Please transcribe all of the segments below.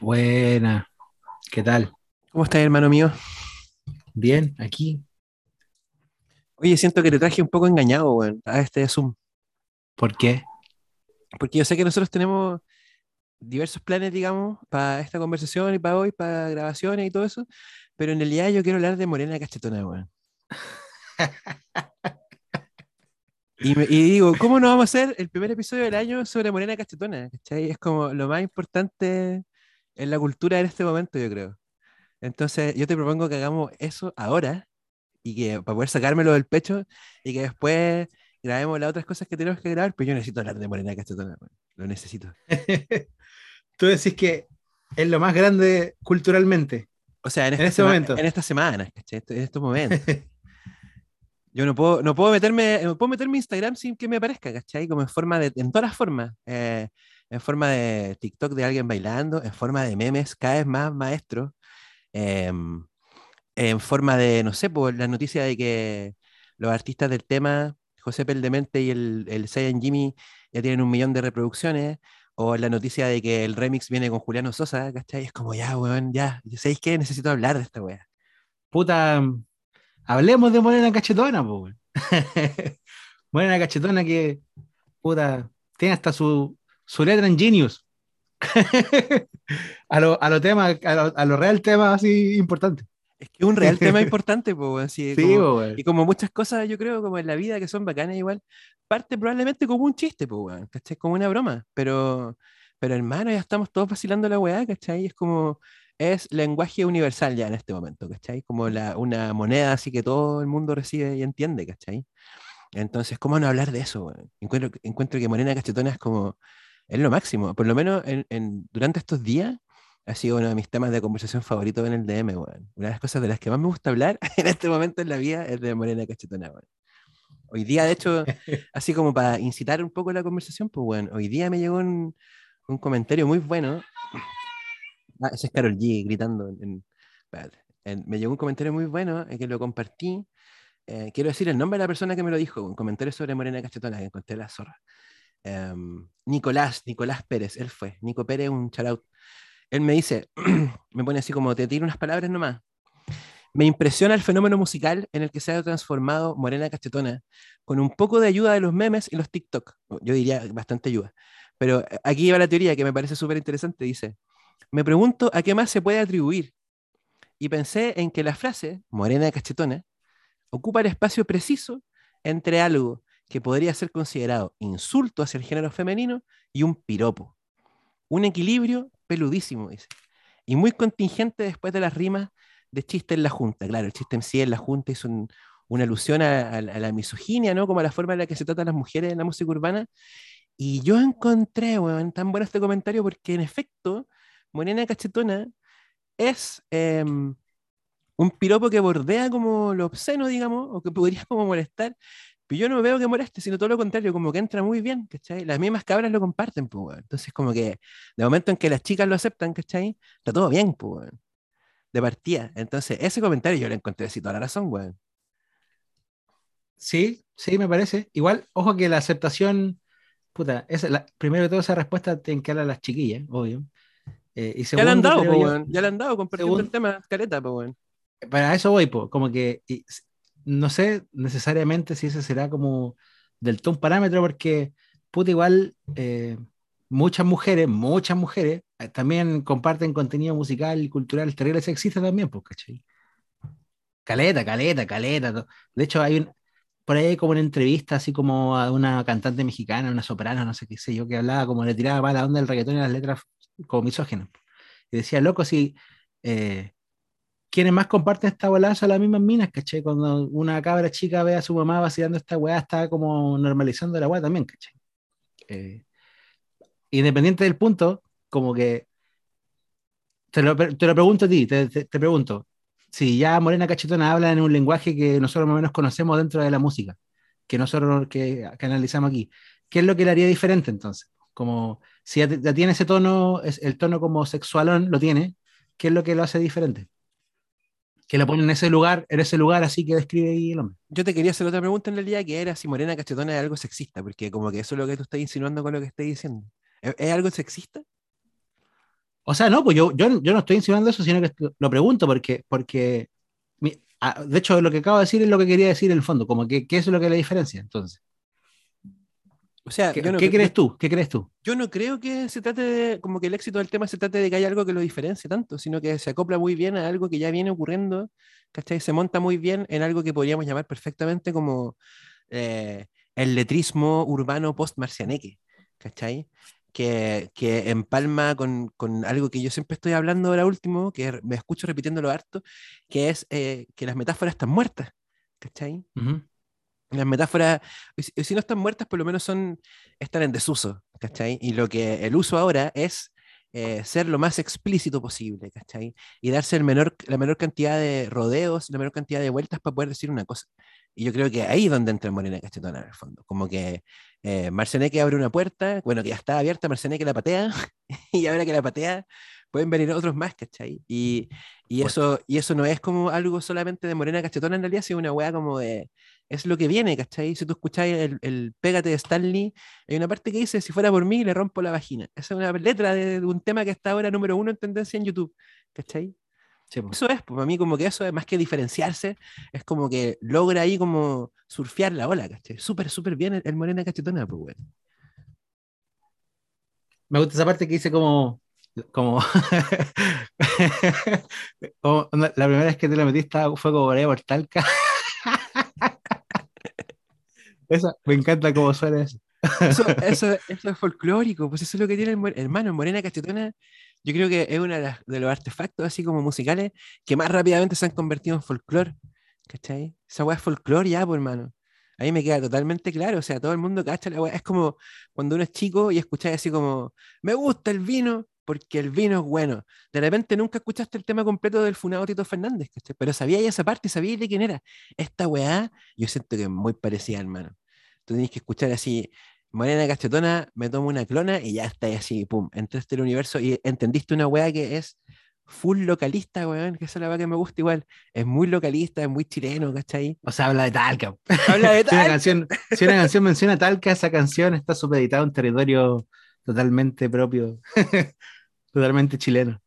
Buena. ¿Qué tal? ¿Cómo estás, hermano mío? Bien, aquí. Oye, siento que te traje un poco engañado, weón, a este Zoom. ¿Por qué? Porque yo sé que nosotros tenemos diversos planes, digamos, para esta conversación y para hoy, para grabaciones y todo eso, pero en realidad yo quiero hablar de Morena Cachetona, weón. Y, me- y digo, ¿cómo no vamos a hacer el primer episodio del año sobre Morena Cachetona? ¿cachai? Es como lo más importante en la cultura en este momento, yo creo. Entonces, yo te propongo que hagamos eso ahora y que para poder sacármelo del pecho y que después grabemos las otras cosas que tenemos que grabar, pero yo necesito hablar de Morena weón. lo necesito. Tú decís que es lo más grande culturalmente. O sea, en, esta En este momento. En estas semanas. En estos momentos. Yo no puedo, no puedo meterme, no puedo meterme Instagram sin que me aparezca, ¿cachai? Como en forma de, en todas las formas. eh, en forma de TikTok de alguien bailando, en forma de memes cada vez más maestros, em, en forma de, no sé, por la noticia de que los artistas del tema, José Peldemente y el, el Saiyan Jimmy, ya tienen un millón de reproducciones, o la noticia de que el remix viene con Juliano Sosa, ¿cachai? Es como, ya, weón, ya, ¿sabéis qué? Necesito hablar de esta weá. Puta, hablemos de Morena Cachetona, po. weón. Morena Cachetona que, puta, tiene hasta su, su letra en Genius. a lo, a lo tema, a lo, a lo real tema así importante. Es que es un real tema importante, pues, weón, sí, como- po, y como muchas cosas, yo creo, como en la vida que son bacanas igual, parte probablemente como un chiste, pues, weón, ¿cachai? Como una broma, pero, pero hermano, ya estamos todos vacilando la weá, ¿cachai? Es como, es lenguaje universal ya en este momento, ¿cachai? Como la, una moneda así que todo el mundo recibe y entiende, ¿cachai? Entonces, ¿cómo no hablar de eso? Encuentro, encuentro que Morena Cachetona es como, es lo máximo, por lo menos en, en- durante estos días ha sido uno de mis temas de conversación favoritos en el DM, weón. Una de las cosas de las que más me gusta hablar en este momento en la vida es de Morena Cachetona, weón. Hoy día, de hecho, así como para incitar un poco la conversación, pues, weón, hoy día me llegó un, un comentario muy bueno. Ah, ese es Carol G gritando. en- en- me llegó un comentario muy bueno eh, que lo compartí. Eh, quiero decir el nombre de la persona que me lo dijo, un comentario sobre Morena Cachetona que encontré en la zorra. Em, Nicolás, Nicolás Pérez, él fue. Nico Pérez, un shoutout. Él me dice, me pone así como, te tiro unas palabras nomás. Me impresiona el fenómeno musical en el que se ha transformado Morena Cachetona, con un poco de ayuda de los memes y los TikTok. Yo diría bastante ayuda. Pero eh, aquí va la teoría que me parece súper interesante. Dice, me pregunto a qué más se puede atribuir. Y pensé en que la frase, Morena Cachetona, ocupa el espacio preciso entre algo que podría ser considerado insulto hacia el género femenino y un piropo. Un equilibrio peludísimo, dice. Y muy contingente después de las rimas de chiste en la junta. Claro, el chiste en sí en la junta es un- una alusión a, la misoginia, ¿no? Como a la forma en la que se tratan las mujeres en la música urbana. Y yo encontré, weón, tan bueno este comentario porque en efecto, Morena Cachetona es em, un piropo que bordea como lo obsceno, digamos, o que podría como molestar, pero yo no veo que moleste, sino todo lo contrario, como que entra muy bien, ¿cachai? Las mismas cabras lo comparten, pues, weón. Entonces, como que de momento en que las chicas lo aceptan, ¿cachai? Está todo bien, pues, weón. De partida. Entonces, ese comentario yo le encontré así toda la razón, weón. Sí, sí, me parece. Igual, ojo que la aceptación, puta, esa, la, primero de todo esa respuesta que dar a las chiquillas, obvio. Eh, y Ya le han segundo, dado, creo pues, yo- weón. Ya le han dado compartiendo Segun- el tema, careta, pues, weón. para eso voy, po, como que y no sé necesariamente si ese será como del todo un parámetro, porque puta, igual eh, muchas mujeres, muchas mujeres eh, también comparten contenido musical y cultural terrible sexista también, pues, ¿cachai? Caleta, caleta, caleta. De hecho, hay un, por ahí como una entrevista así como a una cantante mexicana, una soprano, no sé qué sé yo, que hablaba como le tiraba para la onda del reggaetón y las letras como misógenas. Y decía, loco, si eh, quienes más comparten esta volada son las mismas minas, ¿cachai? Cuando una cabra chica ve a su mamá vacilando esta weá, está como normalizando la weá también, ¿cachai? Eh, independiente del punto, como que te lo, te lo pregunto a ti, te, pregunto, si ya Morena Cachetona habla en un lenguaje que nosotros más o menos conocemos dentro de la música, que nosotros que, analizamos aquí, ¿qué es lo que le haría diferente entonces? Como si ya tiene ese tono, es, el tono como sexualón lo tiene, ¿qué es lo que lo hace diferente? Que lo pone en ese lugar, en ese lugar así que describe ahí el hombre. Yo te quería hacer otra pregunta en realidad, que era si Morena Cachetona es algo sexista, porque como que eso es lo que tú estás insinuando con lo que estás diciendo. ¿Es, es algo sexista? O sea, no, pues yo, yo, yo no estoy insinuando eso, sino que lo pregunto porque, porque ah, de hecho, lo que acabo de decir es lo que quería decir en el fondo, como que qué es lo que la diferencia, entonces. O sea, ¿Qué, no ¿qué cre- crees tú? ¿Qué crees tú? Yo no creo que se trate de, como que el éxito del tema se trate de que haya algo que lo diferencie tanto, sino que se acopla muy bien a algo que ya viene ocurriendo, ¿cachai? Se monta muy bien en algo que podríamos llamar perfectamente como eh, el letrismo urbano post-marcianeque, ¿cachai? Que, que empalma con, con algo que yo siempre estoy hablando ahora último, que me escucho repitiéndolo harto, que es eh, que las metáforas están muertas, ¿cachai? Ujú. Las metáforas, si, y si no están muertas, por lo menos son, están en desuso, ¿cachai? Y lo que el uso ahora es eh, ser lo más explícito posible, ¿cachai? Y darse el menor, la menor cantidad de rodeos, la menor cantidad de vueltas para poder decir una cosa. Y yo creo que ahí es donde entra Morena Cachetona, en el fondo. Como que eh, Marcianeque abre una puerta, bueno, que ya está abierta, Marcianeque la patea, y ahora que la patea, pueden venir otros más, ¿cachai? Y, y, eso, y eso no es como algo solamente de Morena Cachetona en realidad, sino una weá como de, es lo que viene, ¿cachai? Si tú escucháis el, el Pégate de Stanley, hay una parte que dice, si fuera por mí, le rompo la vagina. Esa es una letra de, de un tema que está ahora número uno en tendencia en YouTube, ¿cachai? Sí, po. Eso es, pues para mí como que eso es más que diferenciarse, es como que logra ahí como surfear la ola, ¿cachai? Súper, súper bien el, el Morena Cachetona, pues, güey. Me gusta esa parte que dice como, como, como, la primera vez que te la metiste fue como por Talca. Esa, me encanta cómo suena eso. Eso, eso, eso es folclórico, pues eso es lo que tiene el hermano, Morena Cachetona. Yo creo que es uno de, las- de los artefactos así como musicales que más rápidamente se han convertido en folclore. ¿Cachai? Esa weá es folclore ya, pues hermano. A mí me queda totalmente claro, o sea, todo el mundo cacha la weá. Es como cuando uno es chico y escucháis así como, me gusta el vino porque el vino es bueno. De repente nunca escuchaste el tema completo del funado Tito Fernández, ¿cachai? Pero sabíais esa parte, sabíais de quién era. Esta weá, yo siento que es muy parecida, hermano. Tú tenés que escuchar así, Morena Cachetona, me tomo una clona y ya está así, pum, entraste al universo y entendiste una weá que es full localista, weón, que esa es la weá que me gusta igual. Es muy localista, es muy chileno, ¿cachai? O sea, habla de Talca. Habla de Si una canción, si una canción menciona Talca, esa canción está supeditada a un territorio totalmente propio, totalmente chileno.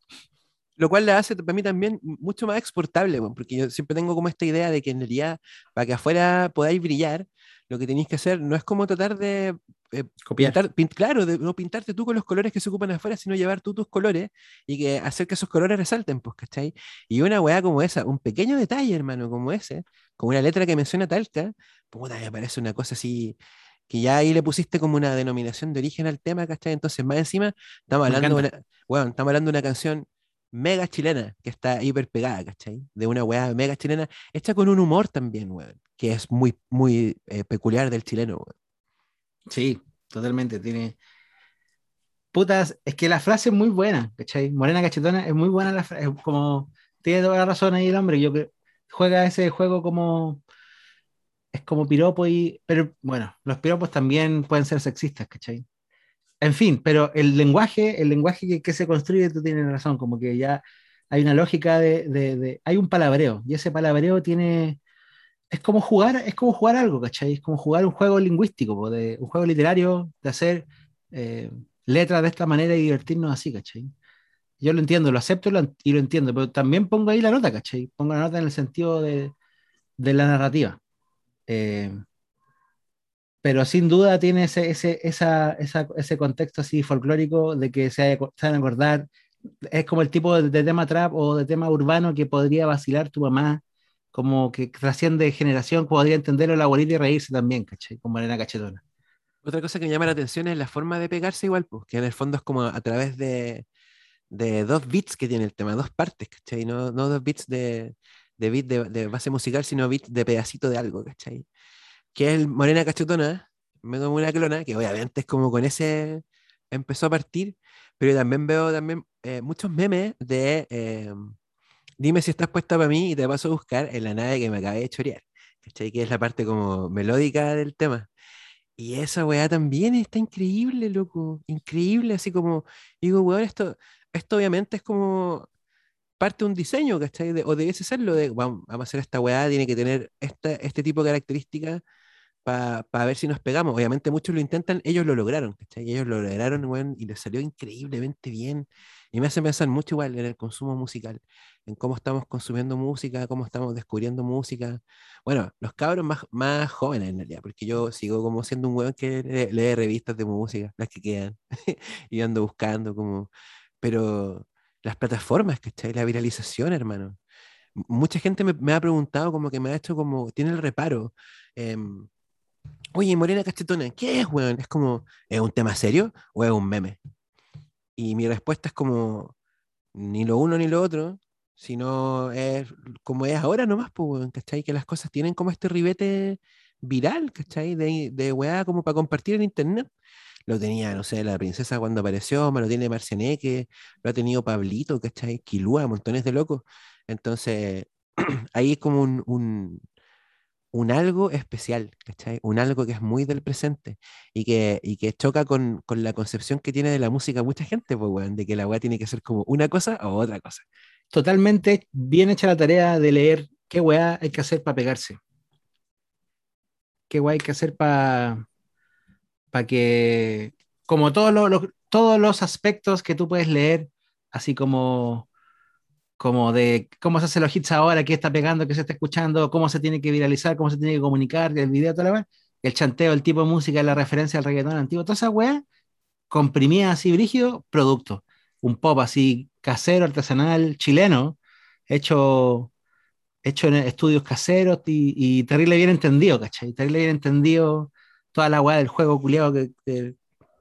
Lo cual la hace para mí también mucho más exportable, weón, porque yo siempre tengo como esta idea de que en realidad, para que afuera podáis brillar, lo que tenéis que hacer no es como tratar de eh, Copiar. pintar, pin- claro, de no pintarte tú con los colores que se ocupan afuera, sino llevar tú tus colores y que hacer que esos colores resalten, pues, ¿cachai? Y una weá como esa, un pequeño detalle, hermano, como ese, como una letra que menciona Talca, puta, me parece una cosa así, que ya ahí le pusiste como una denominación de origen al tema, ¿cachai? Entonces, más encima, estamos hablando de una, weón, estamos hablando de una canción mega chilena, que está hiper pegada, ¿cachai? De una weá mega chilena, hecha con un humor también, weón, que es muy, muy eh, peculiar del chileno, weón. Sí, totalmente. Tiene. Putas, es que la frase es muy buena, ¿cachai? Morena Cachetona es muy buena la frase. Como. Tiene toda la razón ahí el hombre. Yo creo. Juega ese juego como. Es como piropo y. Pero bueno, los piropos también pueden ser sexistas, ¿cachai? En fin, pero el lenguaje, el lenguaje que, se construye, tú tienes razón, como que ya hay una lógica de, hay un palabreo, y ese palabreo tiene, es como jugar, es como jugar algo, ¿cachai? Es como jugar un juego lingüístico, de, un juego literario, de hacer eh, letras de esta manera y divertirnos así, ¿cachai? Yo lo entiendo, lo acepto y lo, y lo entiendo, pero también pongo ahí la nota, ¿cachai? Pongo la nota en el sentido de, de la narrativa. Eh, pero sin duda tiene ese, ese, esa, esa- ese contexto así folclórico de que se, van a acordar. Es como el tipo de, tema trap o de tema urbano que podría vacilar tu mamá, como que trasciende generación, podría entenderlo la abuelita y reírse también, ¿cachai? Como arena cachetona. Otra cosa que me llama la atención es la forma de pegarse igual, pues, que en el fondo es como a través de, de dos beats que tiene el tema, dos partes, ¿cachai? No, no dos beats de, de beat de, base musical, sino beats de pedacito de algo, ¿cachai? Que es el Morena Cachetona, me tomo una clona, que obviamente es como con ese empezó a partir, pero también veo también eh, muchos memes de eh, dime si estás puesta para mí y te paso a buscar en la nave que me acabé de chorear, ¿cachai? Que es la parte como melódica del tema. Y esa weá también está increíble, loco. Increíble, así como, digo, weón, esto, esto obviamente es como parte de un diseño, ¿cachai? De- o debiese serlo de, vamos, vamos a hacer esta weá, tiene que tener esta, este tipo de características para ver si nos pegamos. Obviamente muchos lo intentan, ellos lo lograron, ¿cachai? Ellos lo lograron, weón, y les salió increíblemente bien. Y me hace pensar mucho igual en el consumo musical, en cómo estamos consumiendo música, cómo estamos descubriendo música. Bueno, los cabros más, más jóvenes en realidad, porque yo sigo como siendo un weón que lee, revistas de música, las que quedan, y ando buscando como... Pero las plataformas, ¿cachai? La viralización, hermano. Mucha gente me, ha preguntado, como que me ha hecho como, tiene el reparo. Em, Oye, Morena Cachetona, ¿qué es, weón? Es como, ¿es un tema serio o es un meme? Y mi respuesta es como, ni lo uno ni lo otro, sino es como es ahora nomás, pues, ¿cachai? Que las cosas tienen como este ribete viral, ¿cachai? De, de weá como para compartir en internet. Lo tenía, no sé, la princesa cuando apareció, me lo tiene Marcianeque, lo ha tenido Pablito, ¿cachai? Quilúa, montones de locos. Entonces, ahí es como un, un algo especial, ¿cachai? Un algo que es muy del presente y que, y que choca con, con, la concepción que tiene de la música mucha gente, pues, weón, de que la weá tiene que ser como una cosa o otra cosa. Totalmente bien hecha la tarea de leer qué weá hay que hacer para pegarse. Qué weá hay que hacer para para que, como todos todos los aspectos que tú puedes leer, así como como de cómo se hacen los hits ahora, qué está pegando, qué se está escuchando, cómo se tiene que viralizar, cómo se tiene que comunicar, el video, toda la vez, el chanteo, el tipo de música, la referencia al reggaetón antiguo, toda esa weá, comprimida así brígido, producto. Un pop así casero, artesanal, chileno, hecho, hecho en estudios caseros y, terrible bien entendido, ¿cachai? Terrible bien entendido toda la weá del juego culiado de,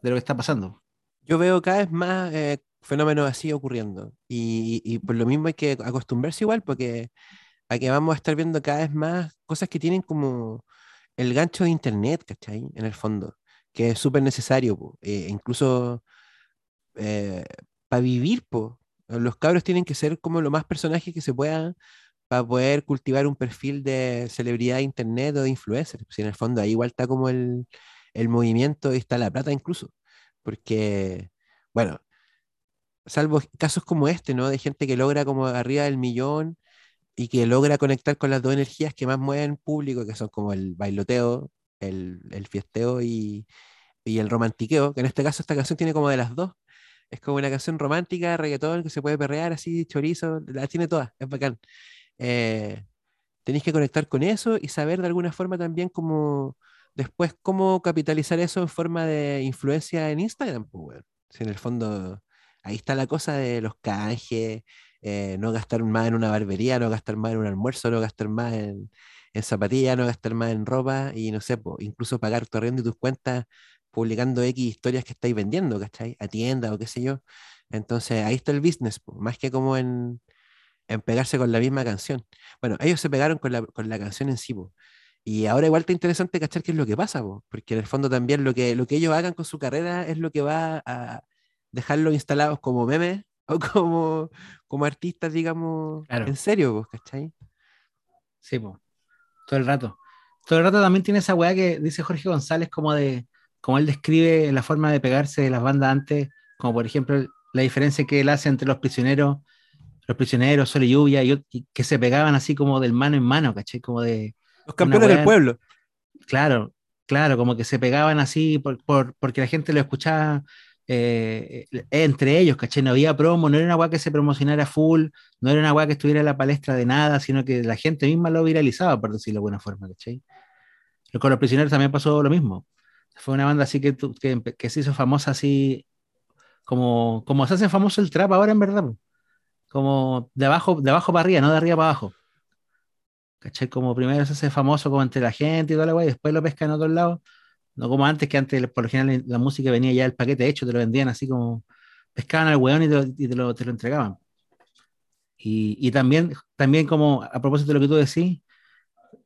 lo que está pasando. Yo veo cada vez más eh, fenómenos así ocurriendo. Y, por lo mismo hay que acostumbrarse igual, porque a que vamos a estar viendo cada vez más cosas que tienen como el gancho de internet, ¿cachai? En el fondo, que es súper necesario, eh, incluso eh, para vivir, po. los cabros tienen que ser como lo más personajes que se puedan para poder cultivar un perfil de celebridad de internet o de influencer. Si en el fondo ahí igual está como el, el movimiento y está la plata incluso, porque, bueno, salvo casos como este, ¿no? De gente que logra como arriba del millón y que logra conectar con las dos energías que más mueven público, que son como el bailoteo, el, fiesteo y, el romantiqueo, que en este caso esta canción tiene como de las dos. Es como una canción romántica, reggaetón, que se puede perrear así, chorizo, la tiene todas, es bacán. Eh, tenéis que conectar con eso y saber de alguna forma también cómo después cómo capitalizar eso en forma de influencia en Instagram, pues, Si en el fondo ahí está la cosa de los canjes, eh, no gastar más en una barbería, no gastar más en un almuerzo, no gastar más en, en zapatillas, no gastar más en ropa y no sé, incluso pagar tu arriendo y tus cuentas publicando X historias que estáis vendiendo, ¿cachai? A tienda o qué sé yo. Entonces ahí está el business, más que como en, pegarse con la misma canción. Bueno, ellos se pegaron con la, con la canción en sí, y ahora igual está interesante cachar qué es lo que pasa, porque en el fondo también lo que, lo que ellos hagan con su carrera es lo que va a, dejarlos instalados como memes o como, como artistas, digamos, en serio, ¿vos, ¿cachai? Sí, pues, todo el rato. Todo el rato también tiene esa weá que dice Jorge González, como de, como él describe la forma de pegarse de las bandas antes, como por ejemplo la diferencia que él hace entre los prisioneros, los prisioneros, Sol y Lluvia, y, que se pegaban así como del mano en mano, ¿cachai? Como de... Los campeones del pueblo. Claro, claro, como que se pegaban así por, por, porque la gente lo escuchaba eh, entre ellos, ¿cachai? No había promo, no era una weá que se promocionara full, no era una weá que estuviera en la palestra de nada, sino que la gente misma lo viralizaba, por decirlo de buena forma, ¿cachai? Con los prisioneros también pasó lo mismo. Fue una banda así que, que, se hizo famosa así, como, como se hace famoso el trap ahora en verdad, como de abajo, de abajo para arriba, no de arriba para abajo. ¿Cachai? Como primero se hace famoso como entre la gente y toda la weá, y después lo pesca en otro lado no como antes, que antes por lo general la música venía ya el paquete hecho, te lo vendían así como pescaban al weón y te lo, te lo, entregaban. Y, y, también, también como a propósito de lo que tú decís,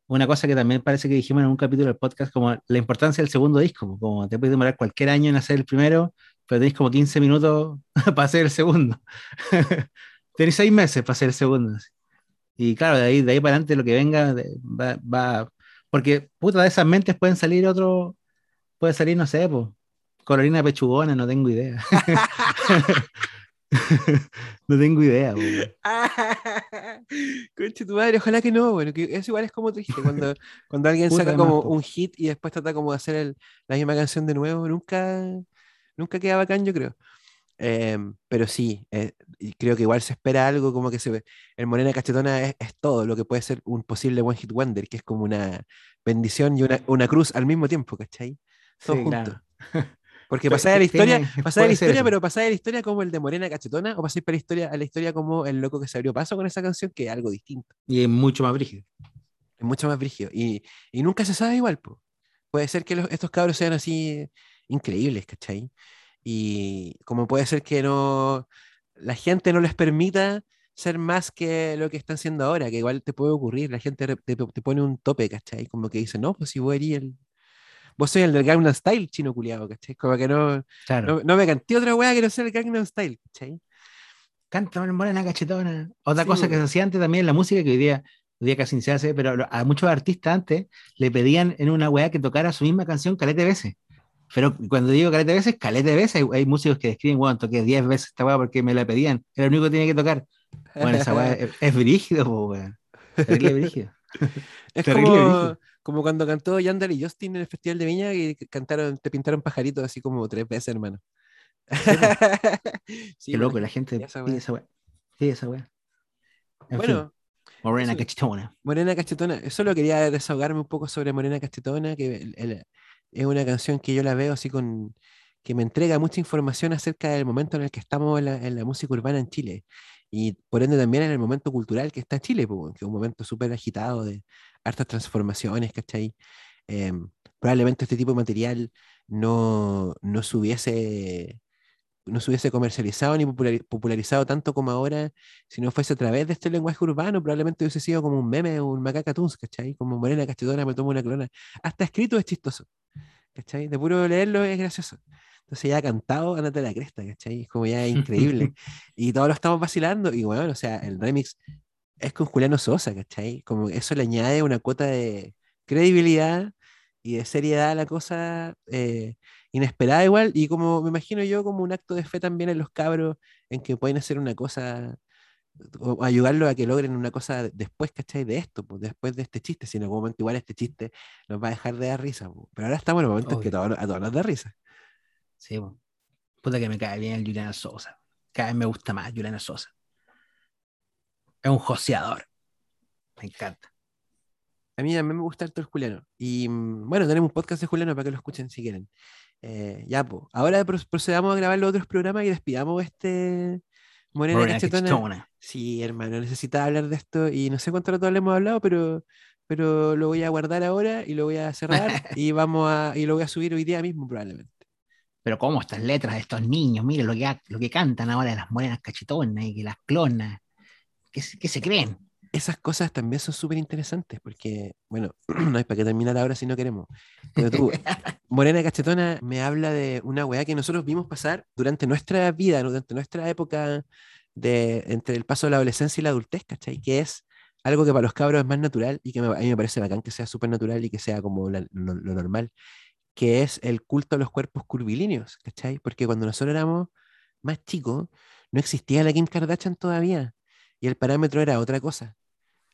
una cosa que también parece que dijimos en un capítulo del podcast, como la importancia del segundo disco, como te puedes demorar cualquier año en hacer el primero, pero tenéis como 15 minutos para hacer el segundo. tenéis seis meses para hacer el segundo. Y claro, de ahí, de ahí para adelante lo que venga va, va, porque puta de esas mentes pueden salir otro, Puede salir, no sé, pues, Corolina Pechugona, no tengo idea. no tengo idea, Conche tu madre, ojalá que no, bueno, que eso igual es como triste cuando, cuando alguien saca como un hit y después trata como de hacer la misma canción de nuevo, nunca, nunca queda bacán, yo creo. Em, pero sí, eh, creo que igual se espera algo como que se ve. El Morena Cachetona es, es todo lo que puede ser un posible One Hit Wonder, que es como una bendición y una, una cruz al mismo tiempo, ¿cachai? Todo Sí, junto. claro. Porque pasáis a la historia, tiene- pasáis a la historia, pero pasáis a la historia como el de Morena Cachetona, o pasáis para la historia, a la historia como el loco que se abrió paso con esa canción, que es algo distinto, Y es mucho más brígido. es mucho más brígido. Y, y nunca se sabe igual, po. Puede ser que los- estos cabros sean así increíbles, ¿cachai? Y como puede ser que no la gente no les permita ser más que lo que están siendo ahora, que igual te puede ocurrir, la gente te, te pone un tope, ¿cachai? Como que dice, no, pues si vos eres el... Vos sois el del Gangnam Style chino culiado, ¿cachai? Como que no, Claro. no, no me canté otra weá que no sea el Gangnam Style, ¿cachai? Cántame morena cachetona. Otra Sí, cosa que se hacía antes también en la música, que hoy día, hoy día casi se hace, pero a muchos artistas antes le pedían en una weá que tocara su misma canción calete veces. Pero cuando digo calete veces, calete veces, hay, hay músicos que describen, weón, toqué 10 veces esta weá porque me la pedían, era lo único que tenía que tocar. Bueno, esa weá es, es brígido, weón. Terrible brígido. Es como, como cuando cantó Yandel y Justin en el Festival de Viña y cantaron, te pintaron pajaritos así como tres veces, hermano. Sí, Qué loco, la gente esa pide esa weá. Pide esa weá. En Bueno, fin, morena eso- cachetona. Morena Cachetona, solo quería desahogarme un poco sobre Morena Cachetona, que el- el- es una canción que yo la veo así con, que me entrega mucha información acerca del momento en el que estamos en la, en la música urbana en Chile. Y por ende también en el momento cultural que está Chile, pues, que es un momento súper agitado de hartas transformaciones, ¿cachai? Em, probablemente este tipo de material no, no se hubiese no se hubiese comercializado ni populari- popularizado tanto como ahora si no fuese a través de este lenguaje urbano, probablemente hubiese sido como un meme o un macaca tunes, ¿cachai? Como Morena Cachetona me tomo una clona. Hasta escrito es chistoso, ¿cachai? De puro leerlo es gracioso. Entonces ya cantado, andate a la cresta, ¿cachai? Es como ya increíble. y todos lo estamos vacilando y bueno, o sea, el remix es con Juliano Sosa, ¿cachai? Como eso le añade una cuota de credibilidad y de seriedad a la cosa eh, inesperada igual, y como me imagino yo como un acto de fe también en los cabros, en que pueden hacer una cosa, o ayudarlos a que logren una cosa después, ¿cachai? De esto, pues, después de este chiste, si en algún momento igual este chiste nos va a dejar de dar risa, pues. pero ahora estamos en el momento en que Obvio. todo- a todos nos da risa. Sí, po. Puta que me cae bien el Juliano Sosa. Cada vez me gusta más Juliano Sosa. Es un joseador. Me encanta. A mí también me gusta harto el Juliano. Y mm, bueno, tenemos un podcast de Juliano para que lo escuchen si quieren. Eh, ya, pues. Ahora pro- procedamos a grabar los otros programas y despidamos este Morena, Morena Cachetona. cachetona. Sí, hermano, necesitaba hablar de esto y no sé cuánto rato le hemos hablado, pero, pero lo voy a guardar ahora y lo voy a cerrar y vamos a y lo voy a subir hoy día mismo probablemente. Pero cómo estas letras de estos niños, miren lo que, lo que cantan ahora de las morenas cachetonas y que las clonas. ¿Qué, se- qué se creen? Esas cosas también son súper interesantes porque, bueno, no hay para qué terminar ahora si no queremos. Pero tú, Morena Cachetona me habla de una weá que nosotros vimos pasar durante nuestra vida, durante nuestra época de entre el paso de la adolescencia y la adultez, ¿cachai? Que es algo que para los cabros es más natural y que me- a mí me parece bacán que sea súper natural y que sea como la- lo, lo normal, que es el culto a los cuerpos curvilíneos, ¿cachai? Porque cuando nosotros éramos más chicos, no existía la Kim Kardashian todavía y el parámetro era otra cosa.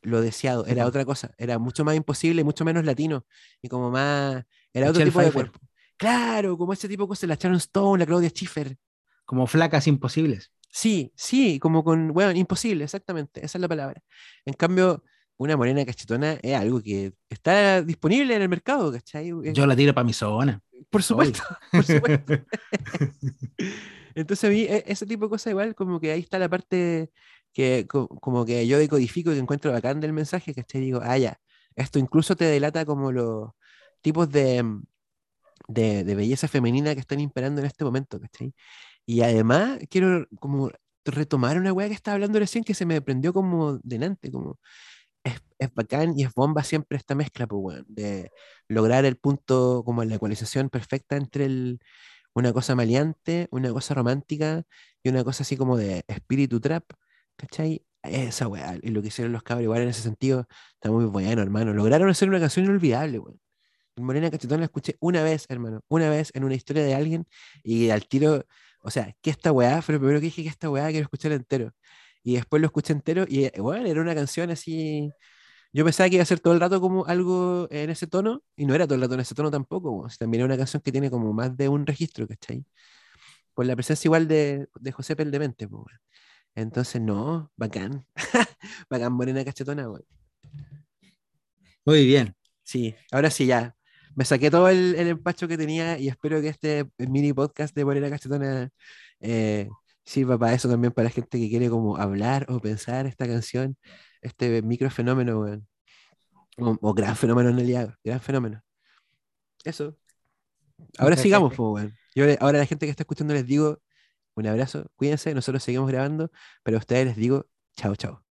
Lo deseado era otra cosa, era mucho más imposible, mucho menos latino y como más, era otro Michelle tipo de cuerpo. Claro, como ese tipo de cosas, la Sharon Stone, la Claudia Schiffer. Como flacas imposibles. Sí, sí, como con, bueno, imposible, exactamente, esa es la palabra. En cambio, una morena cachetona es algo que está disponible en el mercado, ¿cachai? Yo la tiro para mi zona. por supuesto, por supuesto. Entonces a mí e- ese tipo de cosas igual, como que ahí está la parte que co- como que yo decodifico y que encuentro bacán del mensaje, ¿cachai? Digo, ah, ya, esto incluso te delata como los tipos de, de, de belleza femenina que están imperando en este momento, ¿cachai? Y además quiero como retomar una weá que estaba hablando recién que se me prendió como delante, como es, es bacán y es bomba siempre esta mezcla, pues, weón, de lograr el punto, como la ecualización perfecta entre el, una cosa maleante, una cosa romántica y una cosa así como de espíritu trap, ¿cachai? Esa weá, y lo que hicieron los cabros igual en ese sentido está muy bueno, hermano. Lograron hacer una canción inolvidable, weón. Morena Cachetón la escuché una vez, hermano, una vez en una historia de alguien y al tiro, o sea, que esta weá fue lo primero que dije que esta weá quiero escuchar entero. Y después lo escuché entero y, eh, bueno, era una canción así. Yo pensaba que iba a ser todo el rato como algo en ese tono, y no era todo el rato en ese tono tampoco. También era una canción que tiene como más de un registro, ¿cachai? por la presencia igual de, de José Peldemente, pues. Entonces, no, bacán. bacán, morena cachetona, weón. Muy bien. Sí, ahora sí, ya. Me saqué todo el, el empacho que tenía y espero que este mini podcast de Morena Cachetona eh, sirva para eso también, para la gente que quiere como hablar o pensar esta canción, este microfenómeno, weón. O, o gran fenómeno en realidad, gran fenómeno. Eso. Ahora Perfecto. sigamos, weón. Yo ahora a la gente que está escuchando les digo un abrazo, cuídense, nosotros seguimos grabando, pero a ustedes les digo chao, chao.